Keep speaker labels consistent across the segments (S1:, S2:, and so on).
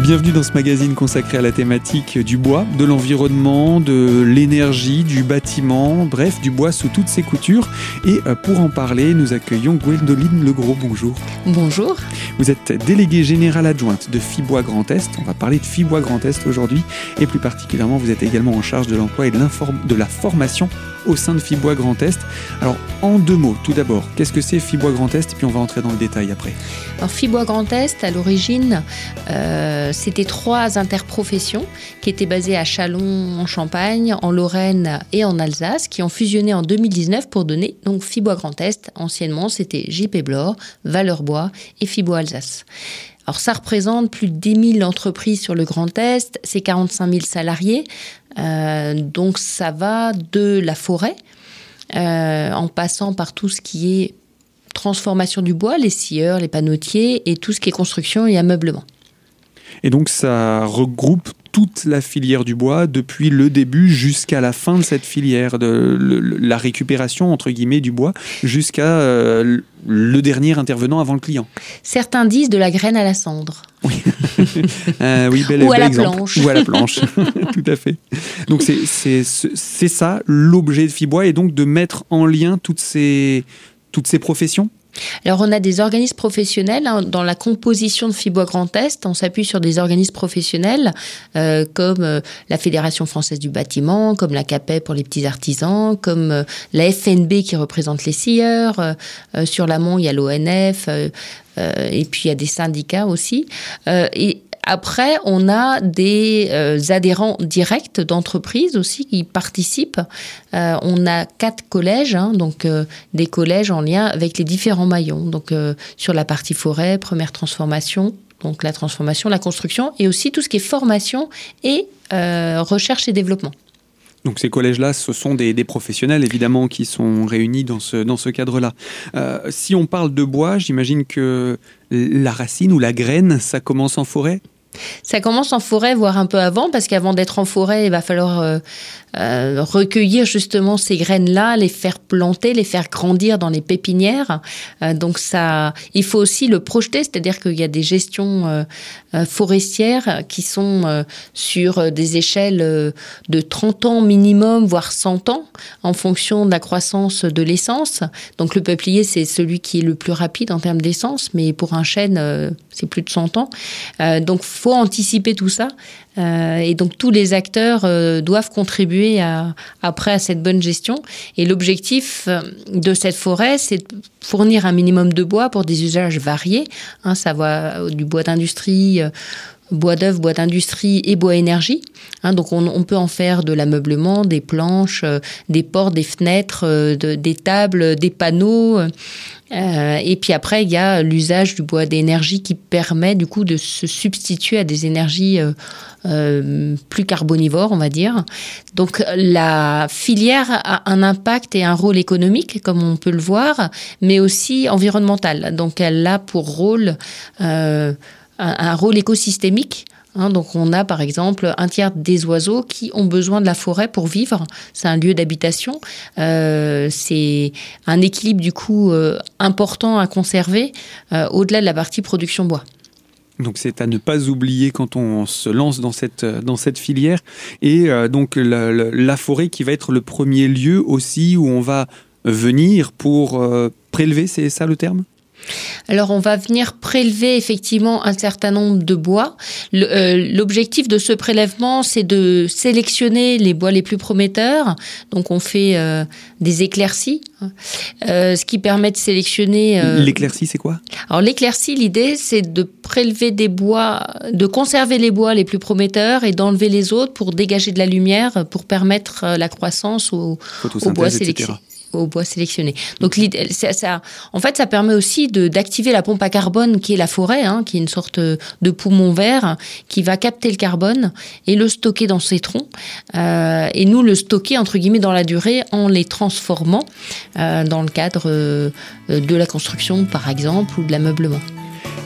S1: Bienvenue dans ce magazine consacré à la thématique du bois, de l'environnement, de l'énergie, du bâtiment, bref, du bois sous toutes ses coutures. Et euh, pour en parler, nous accueillons Gwendoline Legros. Bonjour.
S2: Bonjour.
S1: Vous êtes déléguée générale adjointe de Fibois Grand Est. On va parler de Fibois Grand Est aujourd'hui. Et plus particulièrement, vous êtes également en charge de l'emploi et de, de la formation au sein de Fibois Grand Est. Alors, en deux mots, tout d'abord, qu'est-ce que c'est Fibois Grand Est puis on va entrer dans le détail après.
S2: Alors, Fibois Grand Est, à l'origine, euh, c'était trois interprofessions qui étaient basées à Chalon, en Champagne, en Lorraine et en Alsace, qui ont fusionné en 2019 pour donner donc Fibois Grand Est. Anciennement, c'était JP Blore, Valeur-Bois et Fibois Alsace. Alors ça représente plus de 10 000 entreprises sur le Grand Est, c'est 45 000 salariés, donc ça va de la forêt, euh, en passant par tout ce qui est transformation du bois, les scieurs, les panneautiers et tout ce qui est construction et ameublement.
S1: Et donc ça regroupe toute la filière du bois depuis le début jusqu'à la fin de cette filière, de la récupération entre guillemets du bois jusqu'à euh, le dernier intervenant avant le client.
S2: Certains disent de la graine à la cendre.
S1: Oui, euh, oui bel,
S2: Ou à la
S1: exemple.
S2: planche.
S1: Ou à la planche, tout à fait. Donc c'est ça l'objet de Fibois et donc de mettre en lien toutes ces, toutes ces professions
S2: alors, on a des organismes professionnels hein, dans la composition de Fibois Grand Est. On s'appuie sur des organismes professionnels euh, comme euh, la Fédération française du bâtiment, comme la CAPE pour les petits artisans, comme euh, la FNB qui représente les scieurs. sur l'amont, il y a l'ONF. et puis il y a des syndicats aussi. Après, on a des euh, adhérents directs d'entreprises aussi qui participent. Euh, on a quatre collèges, hein, donc euh, des collèges en lien avec les différents maillons. Donc sur la partie forêt, première transformation, donc la transformation, la construction, et aussi tout ce qui est formation et recherche et développement.
S1: Donc ces collèges-là, ce sont des, professionnels évidemment qui sont réunis dans ce, dans ce cadre-là. si on parle de bois, j'imagine que la racine ou la graine, ça commence en forêt?
S2: Ça commence en forêt, voire un peu avant, parce qu'avant d'être en forêt, il va falloir euh, euh, recueillir justement ces graines-là, les faire planter, les faire grandir dans les pépinières. Euh, donc ça, il faut aussi le projeter, c'est-à-dire qu'il y a des gestions forestières qui sont sur des échelles de 30 ans minimum, voire 100 ans, en fonction de la croissance de l'essence. Donc le peuplier, c'est celui qui est le plus rapide en termes d'essence, mais pour un chêne, c'est plus de 100 ans. donc faut anticiper tout ça. Euh, et donc tous les acteurs euh, doivent contribuer à, après à cette bonne gestion. Et l'objectif euh, de cette forêt, c'est de fournir un minimum de bois pour des usages variés. Hein, ça va du bois d'industrie bois d'œuvre, bois d'industrie et bois énergie. Hein, donc on, peut en faire de l'ameublement, des planches, des portes, des fenêtres, des tables, des panneaux. Euh, et puis après, il y a l'usage du bois d'énergie qui permet du coup de se substituer à des énergies euh, euh, plus carbonivores, on va dire. Donc la filière a un impact et un rôle économique, comme on peut le voir, mais aussi environnemental. Donc elle a pour rôle un, rôle écosystémique Hein, donc on a par exemple un tiers des oiseaux qui ont besoin de la forêt pour vivre. C'est un lieu d'habitation. Euh, c'est un équilibre du coup euh, important à conserver euh, au-delà de la partie production bois.
S1: Donc c'est à ne pas oublier quand on se lance dans cette, dans cette filière. Et donc la, forêt qui va être le premier lieu aussi où on va venir pour prélever, c'est ça le terme?
S2: Alors on va venir prélever effectivement un certain nombre de bois. Euh, l'objectif de ce prélèvement, c'est de sélectionner les bois les plus prometteurs. Donc on fait euh, des éclaircies, hein. euh, ce qui permet de sélectionner.
S1: L'éclaircie, c'est quoi?
S2: Alors l'éclaircie, l'idée, c'est de prélever des bois, de conserver les bois les plus prometteurs et d'enlever les autres pour dégager de la lumière, pour permettre la croissance aux, bois sélectionnés au bois sélectionné. Donc, ça, ça, en fait, ça permet aussi d'activer la pompe à carbone qui est la forêt, hein, qui est une sorte de poumon vert qui va capter le carbone et le stocker dans ses troncs. Euh, et nous, le stocker, entre guillemets, dans la durée en les transformant euh, dans le cadre euh, de la construction, par exemple, ou de l'ameublement.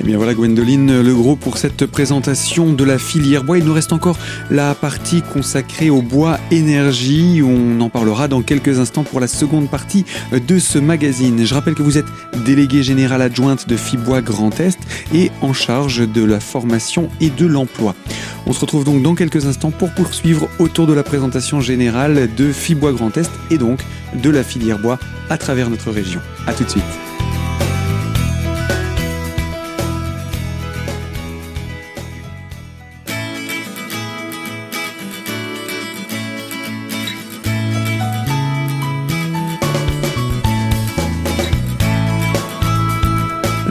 S1: Eh bien voilà Gwendoline Legros pour cette présentation de la filière bois. Il nous reste encore la partie consacrée au bois énergie. On en parlera dans quelques instants pour la seconde partie de ce magazine. Je rappelle que vous êtes déléguée générale adjointe de Fibois Grand Est et en charge de la formation et de l'emploi. On se retrouve donc dans quelques instants pour poursuivre autour de la présentation générale de Fibois Grand Est et donc de la filière bois à travers notre région. A tout de suite.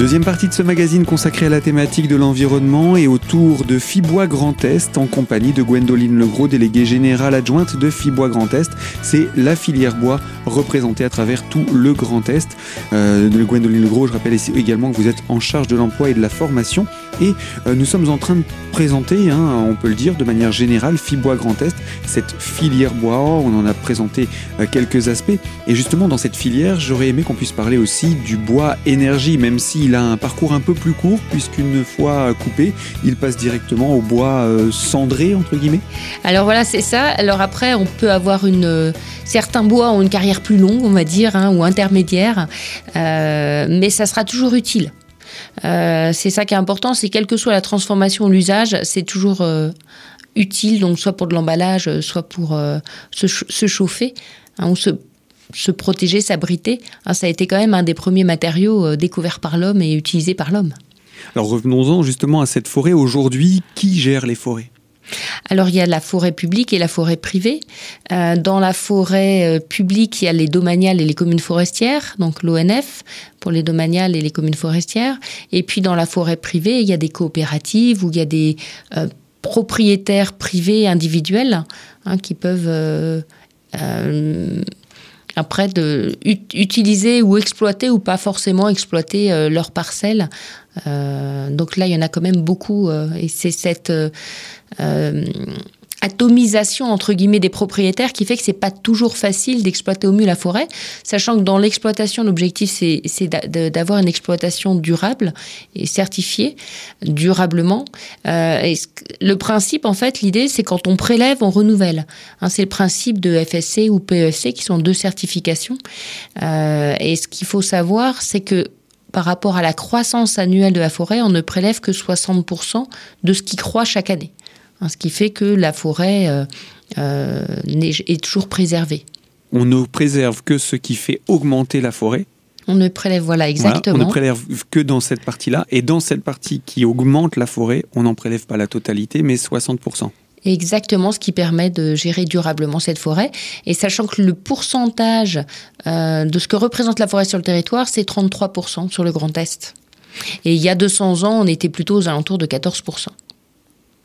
S1: Deuxième partie de ce magazine consacré à la thématique de l'environnement et autour de Fibois Grand Est en compagnie de Gwendoline Legros, déléguée générale adjointe de Fibois Grand Est. C'est la filière bois représentée à travers tout le Grand Est. Euh, Gwendoline Legros, je rappelle également que vous êtes en charge de l'emploi et de la formation et euh, nous sommes en train de présenter, hein, on peut le dire de manière générale, Fibois Grand Est, cette filière bois. On en a présenté euh, quelques aspects et justement dans cette filière, j'aurais aimé qu'on puisse parler aussi du bois énergie, même si il a un parcours un peu plus court, puisqu'une fois coupé, il passe directement au bois euh, cendré, entre guillemets.
S2: Alors voilà, c'est ça. Alors après, on peut avoir une. Certains bois ont une carrière plus longue, on va dire, hein, ou intermédiaire, mais ça sera toujours utile. C'est ça qui est important, c'est quelle que soit la transformation ou l'usage, c'est toujours utile, donc soit pour de l'emballage, soit pour se, chauffer, hein, ou se protéger, s'abriter, hein, ça a été quand même un des premiers matériaux euh, découverts par l'homme et utilisés par l'homme.
S1: Alors revenons-en justement à cette forêt. Aujourd'hui, qui gère les forêts?
S2: Alors il y a la forêt publique et la forêt privée. Euh, dans la forêt euh, publique, il y a les domaniales et les communes forestières, donc l'ONF pour les domaniales et les communes forestières. Et puis dans la forêt privée, il y a des coopératives où il y a des propriétaires privés individuels hein, qui peuvent après utiliser ou exploiter ou pas forcément exploiter euh, leurs parcelles. Euh, donc là, il y en a quand même beaucoup euh, et c'est cette atomisation entre guillemets des propriétaires qui fait que c'est pas toujours facile d'exploiter au mieux la forêt, sachant que dans l'exploitation, l'objectif c'est d'avoir une exploitation durable et certifiée durablement. Euh, le principe, en fait, l'idée c'est quand on prélève, on renouvelle. Hein, c'est le principe de FSC ou PEFC qui sont deux certifications. Euh, et ce qu'il faut savoir, c'est que par rapport à la croissance annuelle de la forêt, on ne prélève que 60% de ce qui croît chaque année. Hein, ce qui fait que la forêt euh, euh, est toujours préservée.
S1: On ne préserve que ce qui fait augmenter la forêt.
S2: On ne prélève, voilà, exactement.
S1: on ne prélève que dans cette partie-là. Et dans cette partie qui augmente la forêt, on n'en prélève pas la totalité, mais 60%.
S2: Exactement, ce qui permet de gérer durablement cette forêt. Et sachant que le pourcentage euh, de ce que représente la forêt sur le territoire, c'est 33% sur le Grand Est. Et il y a 200 ans, on était plutôt aux alentours de 14%.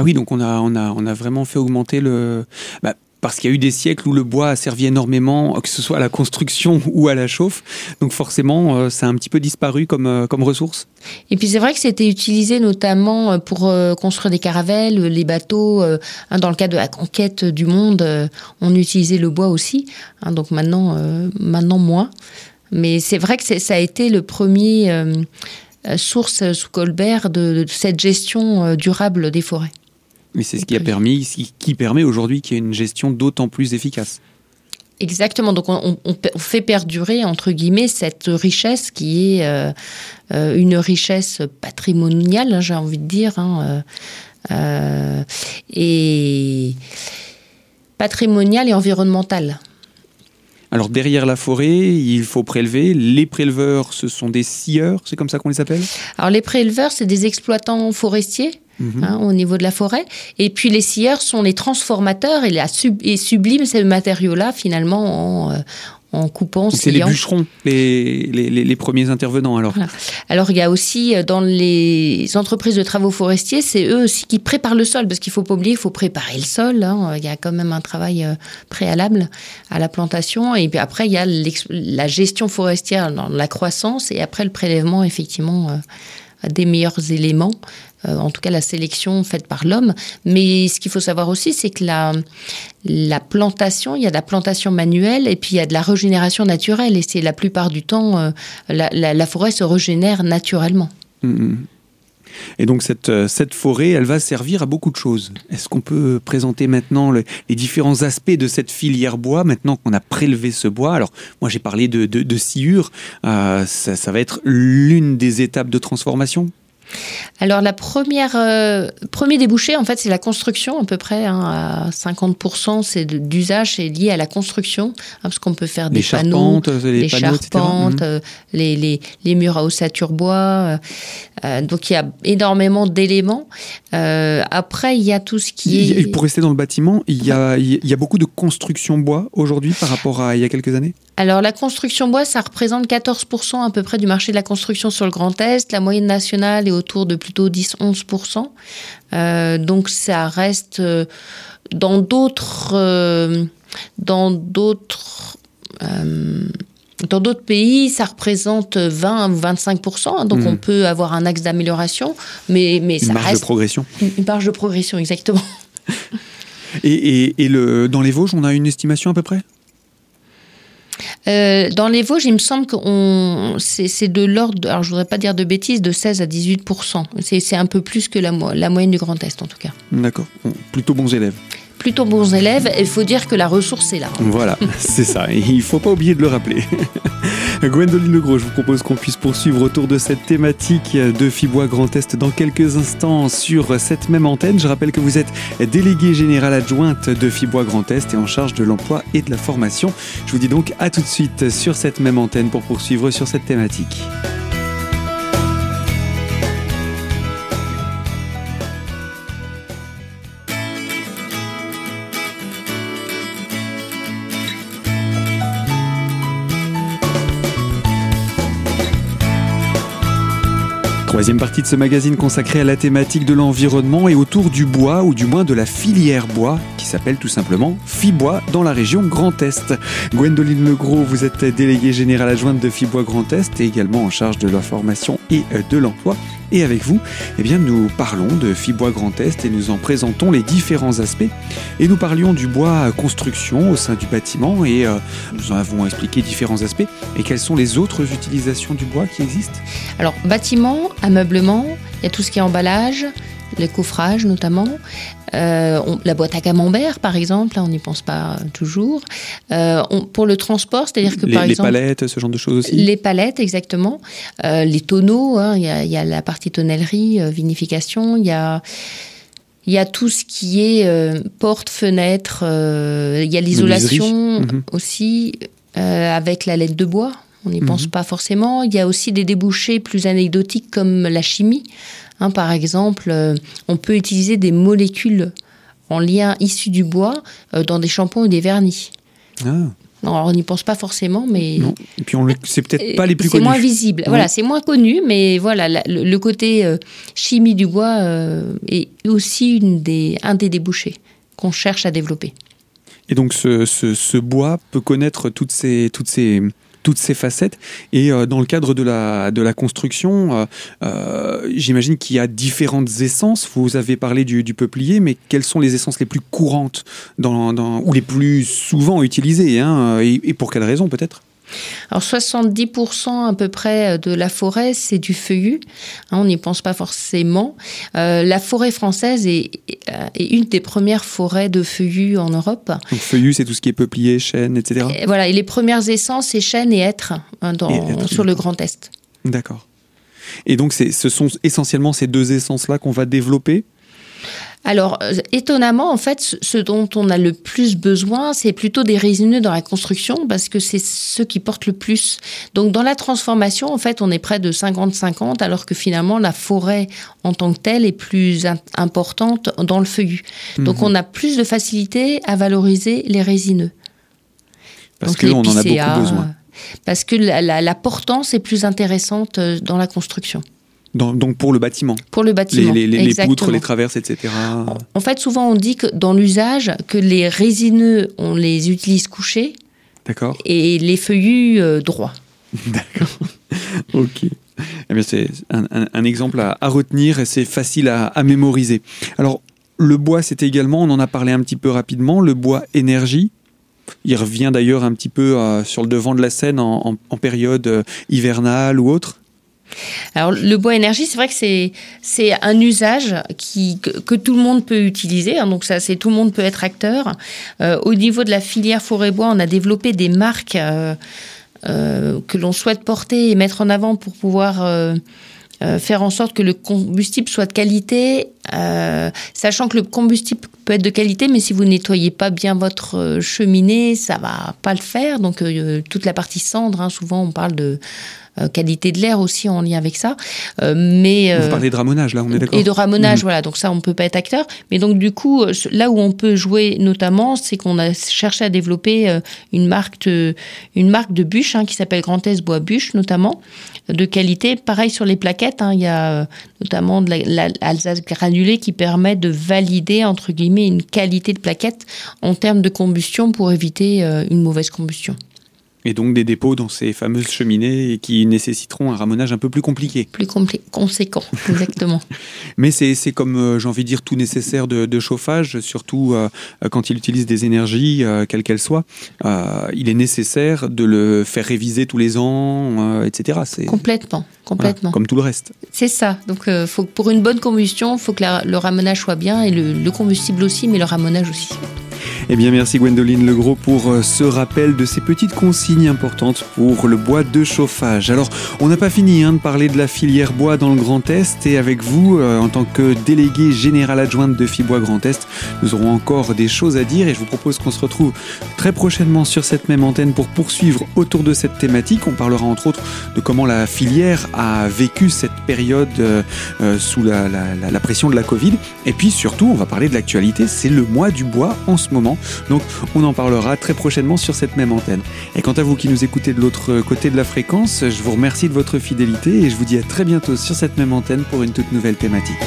S1: Ah oui, donc on a, on a, on a vraiment fait augmenter le. Bah, parce qu'il y a eu des siècles où le bois a servi énormément, que ce soit à la construction ou à la chauffe. Donc forcément, euh, ça a un petit peu disparu comme, euh, comme ressource.
S2: Et puis c'est vrai que c'était utilisé notamment euh, pour construire des caravelles, les bateaux. Hein, dans le cadre de la conquête du monde, on utilisait le bois aussi. Hein, donc maintenant, maintenant moins. Mais c'est vrai que ça a été le premier source sous Colbert de cette gestion durable des forêts.
S1: Mais c'est ce qui a permis, qui permet aujourd'hui qu'il y ait une gestion d'autant plus efficace.
S2: Exactement. Donc on, fait perdurer entre guillemets cette richesse qui est euh, euh, une richesse patrimoniale, hein, j'ai envie de dire, hein, euh, et patrimoniale et environnementale.
S1: Alors derrière la forêt, il faut prélever. Les préleveurs, ce sont des scieurs, c'est comme ça qu'on les appelle?
S2: Alors les préleveurs, c'est des exploitants forestiers Mhm. Hein, au niveau de la forêt. Et puis les scieurs sont les transformateurs et, la et subliment ces matériaux-là finalement en, euh, en coupant.
S1: C'est les bûcherons, les, les, les, premiers intervenants alors.
S2: Alors il y a aussi euh, dans les entreprises de travaux forestiers, c'est eux aussi qui préparent le sol parce qu'il faut pas oublier, il faut préparer le sol. Hein. Il y a quand même un travail euh, préalable à la plantation et puis après il y a la gestion forestière dans la croissance et après le prélèvement effectivement des meilleurs éléments euh, en tout cas la sélection faite par l'homme. Mais ce qu'il faut savoir aussi, c'est que la, la plantation, il y a de la plantation manuelle et puis il y a de la régénération naturelle. Et c'est la plupart du temps, euh, la, forêt se régénère naturellement.
S1: Mm, mm. Et donc cette, euh, cette forêt, elle va servir à beaucoup de choses. Est-ce qu'on peut présenter maintenant les différents aspects de cette filière bois, maintenant qu'on a prélevé ce bois? Alors moi j'ai parlé de, de, sciure, euh, ça, ça va être l'une des étapes de transformation
S2: alors la première euh, premier débouché en fait c'est la construction à peu près hein, à 50% c'est d'usage c'est lié à la construction hein, parce qu'on peut faire des panneaux, les charpentes, mhm. euh, les, les, les, murs à ossature bois euh, donc il y a énormément d'éléments. après il y a tout ce qui
S1: est pour rester dans le bâtiment il y a il y a beaucoup de construction bois aujourd'hui par rapport à il y a quelques années?
S2: Alors la construction bois ça représente 14% à peu près du marché de la construction sur le Grand Est. La moyenne nationale est autour de plutôt 10-11%. Euh, donc ça reste euh, dans d'autres euh, dans d'autres dans d'autres pays, ça représente 20 ou 25 donc on hmm. peut avoir un axe d'amélioration, mais, mais
S1: ça
S2: une
S1: marge de progression.
S2: Une, marge de progression, exactement.
S1: et, et le, dans les Vosges, on a une estimation à peu près?
S2: Euh, dans les Vosges, il me semble que c'est de l'ordre, alors je voudrais pas dire de bêtises, de 16 à 18% C'est un peu plus que la, la moyenne du Grand Est en tout cas.
S1: D'accord, plutôt bons élèves
S2: plutôt bons élèves. Il faut dire que la ressource est là.
S1: Voilà, c'est ça. Il ne faut pas oublier de le rappeler. Gwendoline Legros, je vous propose qu'on puisse poursuivre autour de cette thématique de Fibois Grand Est dans quelques instants sur cette même antenne. Je rappelle que vous êtes déléguée générale adjointe de Fibois Grand Est et en charge de l'emploi et de la formation. Je vous dis donc à tout de suite sur cette même antenne pour poursuivre sur cette thématique. Troisième partie de ce magazine consacré à la thématique de l'environnement et autour du bois, ou du moins de la filière bois, qui s'appelle tout simplement Fibois dans la région Grand Est. Gwendoline Legros, vous êtes déléguée générale adjointe de Fibois Grand Est et également en charge de la formation et de l'emploi. Et avec vous, eh bien, nous parlons de Fibois Grand Est et nous en présentons les différents aspects. Et nous parlions du bois construction au sein du bâtiment et euh, nous en avons expliqué différents aspects. Et quelles sont les autres utilisations du bois qui existent?
S2: Alors, bâtiment, ameublement, il y a tout ce qui est emballage, les coffrages notamment, euh, la boîte à camembert par exemple, on n'y pense pas toujours. Euh, pour le transport, c'est-à-dire que par
S1: exemple... Les palettes, ce genre de choses aussi
S2: Les palettes, exactement. Euh, les tonneaux, hein, il y, a la partie tonnellerie, vinification, il y a... Il y a tout ce qui est porte, fenêtre, il y a l'isolation mhm. aussi, avec la laine de bois, on n'y pense mhm. pas forcément. Il y a aussi des débouchés plus anecdotiques comme la chimie. Hein, par exemple, euh, on peut utiliser des molécules en lien issues du bois euh, dans des shampoings ou des vernis. Ah. alors on n'y pense pas forcément, mais.
S1: Et puis c'est peut-être pas les plus connus.
S2: C'est moins visible. Voilà, c'est moins connu, mais voilà, le, côté euh, chimie du bois est aussi une des, un des débouchés qu'on cherche à développer.
S1: Et donc ce, ce, bois peut connaître toutes ces, toutes ces, toutes ces facettes. Et euh, dans le cadre de la, de la construction, euh, euh, j'imagine qu'il y a différentes essences. Vous avez parlé du, peuplier, mais quelles sont les essences les plus courantes ou les plus souvent utilisées hein, et pour quelles raisons peut-être?
S2: Alors 70% à peu près de la forêt, c'est du feuillu. Hein, on n'y pense pas forcément. Euh, la forêt française est, une des premières forêts de feuillu en Europe.
S1: Donc feuillu, c'est tout ce qui est peuplier, chêne, etc.
S2: Et voilà, et les premières essences, c'est chêne et hêtre hein, sur le Grand Est.
S1: D'accord. Et donc ce sont essentiellement ces deux essences-là qu'on va développer
S2: alors, euh, étonnamment, en fait, ce dont on a le plus besoin, c'est plutôt des résineux dans la construction parce que c'est ceux qui portent le plus. Donc, dans la transformation, en fait, on est près de 50-50 alors que finalement, la forêt en tant que telle est plus importante dans le feuillu. Donc, mhm. on a plus de facilité à valoriser les résineux.
S1: Parce qu'on en a beaucoup besoin.
S2: Parce que la portance est plus intéressante euh, dans la construction
S1: donc pour le bâtiment.
S2: Pour le bâtiment.
S1: Les, les, poutres, les traverses, etc.
S2: En fait, souvent on dit que dans l'usage, que les résineux, on les utilise couchés.
S1: D'accord.
S2: Et les feuillus euh, droits.
S1: D'accord. ok. Eh bien, c'est un, exemple à, retenir et c'est facile à, mémoriser. Alors, le bois, c'est également, on en a parlé un petit peu rapidement, le bois énergie. Il revient d'ailleurs un petit peu euh, sur le devant de la scène en, période euh, hivernale ou autre.
S2: Alors le bois énergie, c'est vrai que c'est c'est un usage qui que, tout le monde peut utiliser. Hein, donc ça, c'est tout le monde peut être acteur. Euh, au niveau de la filière forêt bois, on a développé des marques euh, euh, que l'on souhaite porter et mettre en avant pour pouvoir faire en sorte que le combustible soit de qualité, sachant que le combustible peut être de qualité, mais si vous nettoyez pas bien votre cheminée, ça va pas le faire. Donc toute la partie cendre, hein, souvent on parle de qualité de l'air aussi en lien avec ça.
S1: Euh, mais vous euh, parlez de ramonage là, on est d'accord.
S2: Et de ramonage, mhm. voilà. Donc ça, on peut pas être acteur. Mais donc du coup, là où on peut jouer notamment, c'est qu'on a cherché à développer une marque de, une marque de bûche hein, qui s'appelle Grand S Bois Bûche notamment de qualité. Pareil sur les plaquettes, hein, il y a notamment de l'Alsace granulée qui permet de valider entre guillemets une qualité de plaquette en termes de combustion pour éviter une mauvaise combustion.
S1: Et donc des dépôts dans ces fameuses cheminées qui nécessiteront un ramonage un peu plus compliqué.
S2: Plus conséquent, exactement.
S1: Mais c'est comme, euh, j'ai envie de dire, tout nécessaire de, chauffage, surtout euh, quand il utilise des énergies, euh, quelles qu'elles soient. il est nécessaire de le faire réviser tous les ans, etc.
S2: Complètement, complètement.
S1: comme tout le reste.
S2: C'est ça. Donc faut, pour une bonne combustion, il faut que le ramonage soit bien et le combustible aussi, mais le ramonage aussi.
S1: Eh bien, merci Gwendoline Legros pour euh, ce rappel de ces petites consignes importantes pour le bois de chauffage. Alors, on n'a pas fini hein, de parler de la filière bois dans le Grand Est et avec vous, euh, en tant que délégué général adjointe de Fibois Grand Est, nous aurons encore des choses à dire et je vous propose qu'on se retrouve très prochainement sur cette même antenne pour poursuivre autour de cette thématique. On parlera entre autres de comment la filière a vécu cette période euh, sous la, la pression de la Covid. Et puis surtout, on va parler de l'actualité. C'est le mois du bois en ce moment. Donc on en parlera très prochainement sur cette même antenne. Et quant à vous qui nous écoutez de l'autre côté de la fréquence, je vous remercie de votre fidélité et je vous dis à très bientôt sur cette même antenne pour une toute nouvelle thématique.